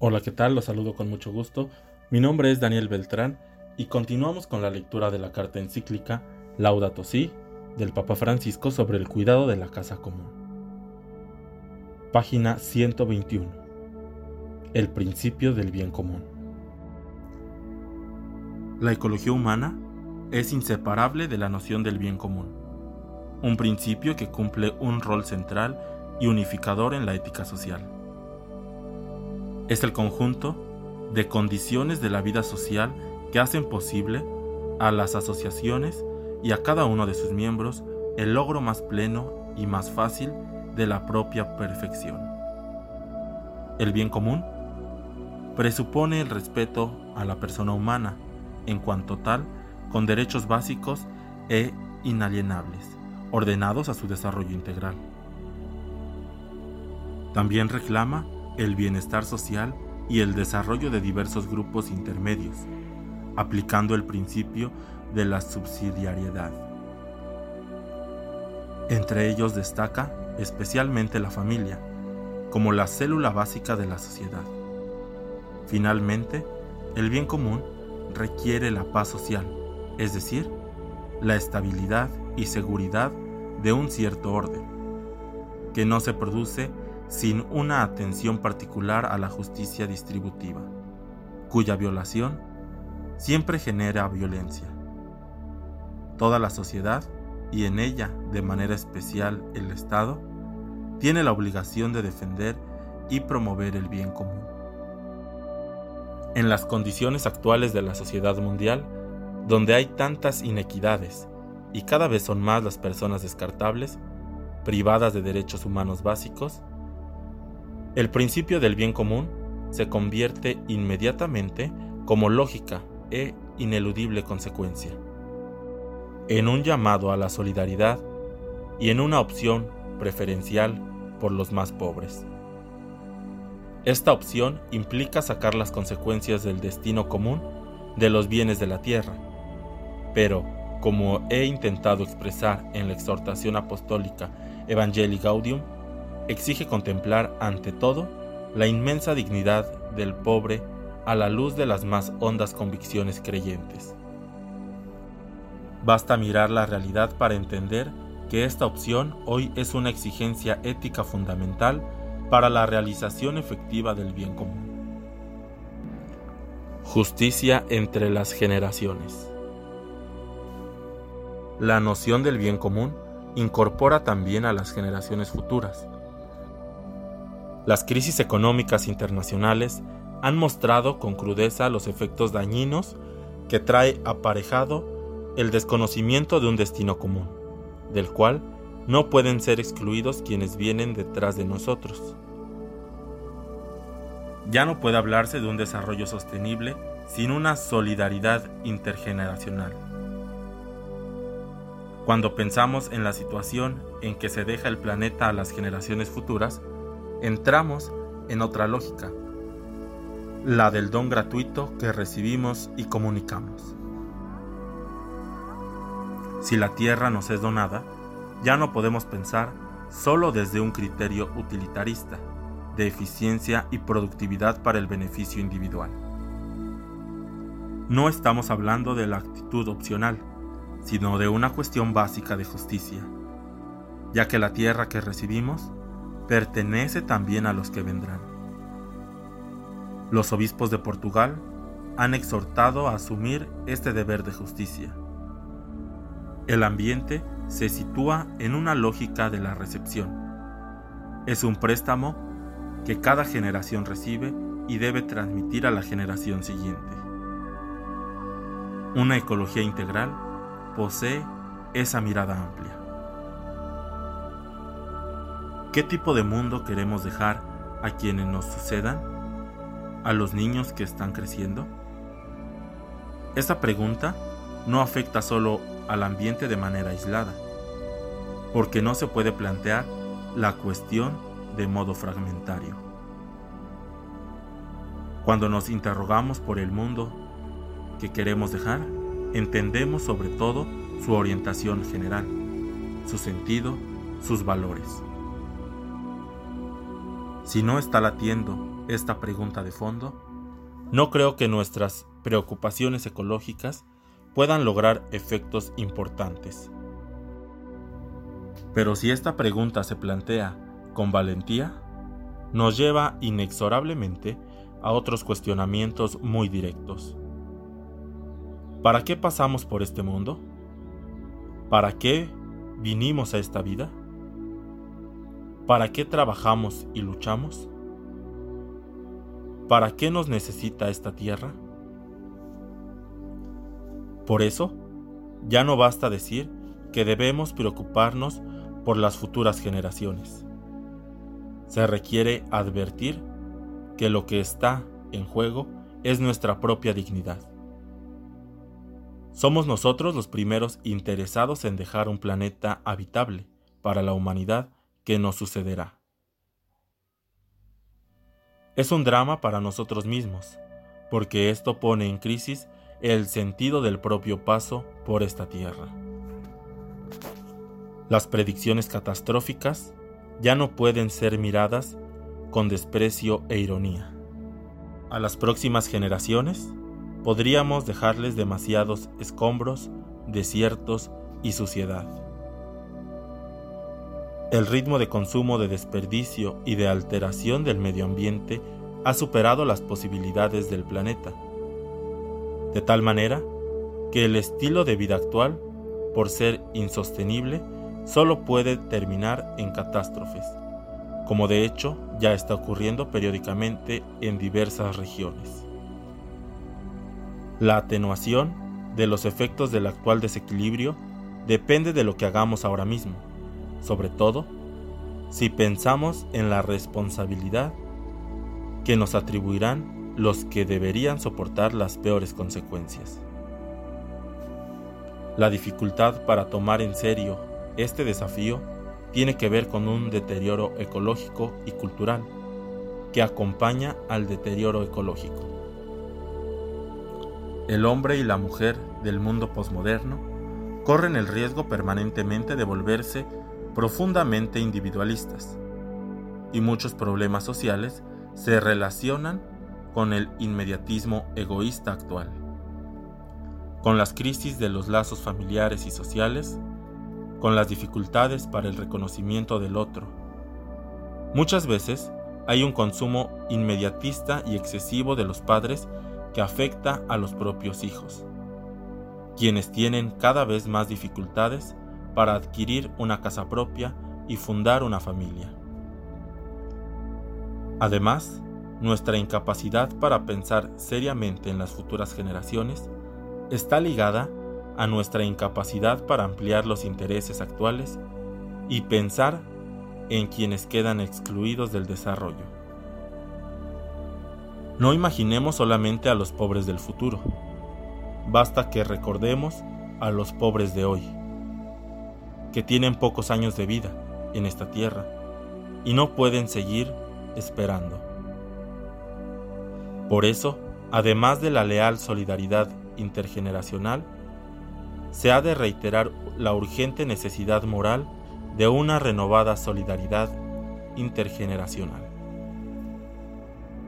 Hola, ¿qué tal? Los saludo con mucho gusto. Mi nombre es Daniel Beltrán y continuamos con la lectura de la carta encíclica Laudato Si del Papa Francisco sobre el cuidado de la casa común. Página 121. El principio del bien común. La ecología humana es inseparable de la noción del bien común, un principio que cumple un rol central y unificador en la ética social. Es el conjunto de condiciones de la vida social que hacen posible a las asociaciones y a cada uno de sus miembros el logro más pleno y más fácil de la propia perfección. El bien común presupone el respeto a la persona humana en cuanto tal con derechos básicos e inalienables, ordenados a su desarrollo integral. También reclama el bienestar social y el desarrollo de diversos grupos intermedios, aplicando el principio de la subsidiariedad. Entre ellos destaca especialmente la familia, como la célula básica de la sociedad. Finalmente, el bien común requiere la paz social, es decir, la estabilidad y seguridad de un cierto orden, que no se produce sin una atención particular a la justicia distributiva, cuya violación siempre genera violencia. Toda la sociedad, y en ella de manera especial el Estado, tiene la obligación de defender y promover el bien común. En las condiciones actuales de la sociedad mundial, donde hay tantas inequidades y cada vez son más las personas descartables, privadas de derechos humanos básicos, el principio del bien común se convierte inmediatamente como lógica e ineludible consecuencia, en un llamado a la solidaridad y en una opción preferencial por los más pobres. Esta opción implica sacar las consecuencias del destino común de los bienes de la tierra, pero, como he intentado expresar en la exhortación apostólica Evangelii Gaudium, exige contemplar ante todo la inmensa dignidad del pobre a la luz de las más hondas convicciones creyentes. Basta mirar la realidad para entender que esta opción hoy es una exigencia ética fundamental para la realización efectiva del bien común. Justicia entre las generaciones. La noción del bien común incorpora también a las generaciones futuras, las crisis económicas internacionales han mostrado con crudeza los efectos dañinos que trae aparejado el desconocimiento de un destino común, del cual no pueden ser excluidos quienes vienen detrás de nosotros. Ya no puede hablarse de un desarrollo sostenible sin una solidaridad intergeneracional. Cuando pensamos en la situación en que se deja el planeta a las generaciones futuras, entramos en otra lógica, la del don gratuito que recibimos y comunicamos. Si la tierra nos es donada, ya no podemos pensar solo desde un criterio utilitarista, de eficiencia y productividad para el beneficio individual. No estamos hablando de la actitud opcional, sino de una cuestión básica de justicia, ya que la tierra que recibimos pertenece también a los que vendrán. Los obispos de Portugal han exhortado a asumir este deber de justicia. El ambiente se sitúa en una lógica de la recepción. Es un préstamo que cada generación recibe y debe transmitir a la generación siguiente. Una ecología integral posee esa mirada amplia. ¿Qué tipo de mundo queremos dejar a quienes nos sucedan? ¿A los niños que están creciendo? Esta pregunta no afecta solo al ambiente de manera aislada, porque no se puede plantear la cuestión de modo fragmentario. Cuando nos interrogamos por el mundo que queremos dejar, entendemos sobre todo su orientación general, su sentido, sus valores. Si no está latiendo esta pregunta de fondo, no creo que nuestras preocupaciones ecológicas puedan lograr efectos importantes. Pero si esta pregunta se plantea con valentía, nos lleva inexorablemente a otros cuestionamientos muy directos. ¿Para qué pasamos por este mundo? ¿Para qué vinimos a esta vida? ¿Para qué trabajamos y luchamos? ¿Para qué nos necesita esta tierra? Por eso, ya no basta decir que debemos preocuparnos por las futuras generaciones. Se requiere advertir que lo que está en juego es nuestra propia dignidad. Somos nosotros los primeros interesados en dejar un planeta habitable para la humanidad que sucederá. Es un drama para nosotros mismos, porque esto pone en crisis el sentido del propio paso por esta tierra. Las predicciones catastróficas ya no pueden ser miradas con desprecio e ironía. A las próximas generaciones podríamos dejarles demasiados escombros, desiertos y suciedad. El ritmo de consumo de desperdicio y de alteración del medio ambiente ha superado las posibilidades del planeta, de tal manera que el estilo de vida actual, por ser insostenible, solo puede terminar en catástrofes, como de hecho ya está ocurriendo periódicamente en diversas regiones. La atenuación de los efectos del actual desequilibrio depende de lo que hagamos ahora mismo sobre todo si pensamos en la responsabilidad que nos atribuirán los que deberían soportar las peores consecuencias. La dificultad para tomar en serio este desafío tiene que ver con un deterioro ecológico y cultural que acompaña al deterioro ecológico. El hombre y la mujer del mundo posmoderno corren el riesgo permanentemente de volverse profundamente individualistas, y muchos problemas sociales se relacionan con el inmediatismo egoísta actual, con las crisis de los lazos familiares y sociales, con las dificultades para el reconocimiento del otro. Muchas veces hay un consumo inmediatista y excesivo de los padres que afecta a los propios hijos, quienes tienen cada vez más dificultades para adquirir una casa propia y fundar una familia. Además, nuestra incapacidad para pensar seriamente en las futuras generaciones está ligada a nuestra incapacidad para ampliar los intereses actuales y pensar en quienes quedan excluidos del desarrollo. No imaginemos solamente a los pobres del futuro, basta que recordemos a los pobres de hoy que tienen pocos años de vida en esta tierra y no pueden seguir esperando. Por eso, además de la leal solidaridad intergeneracional, se ha de reiterar la urgente necesidad moral de una renovada solidaridad intergeneracional.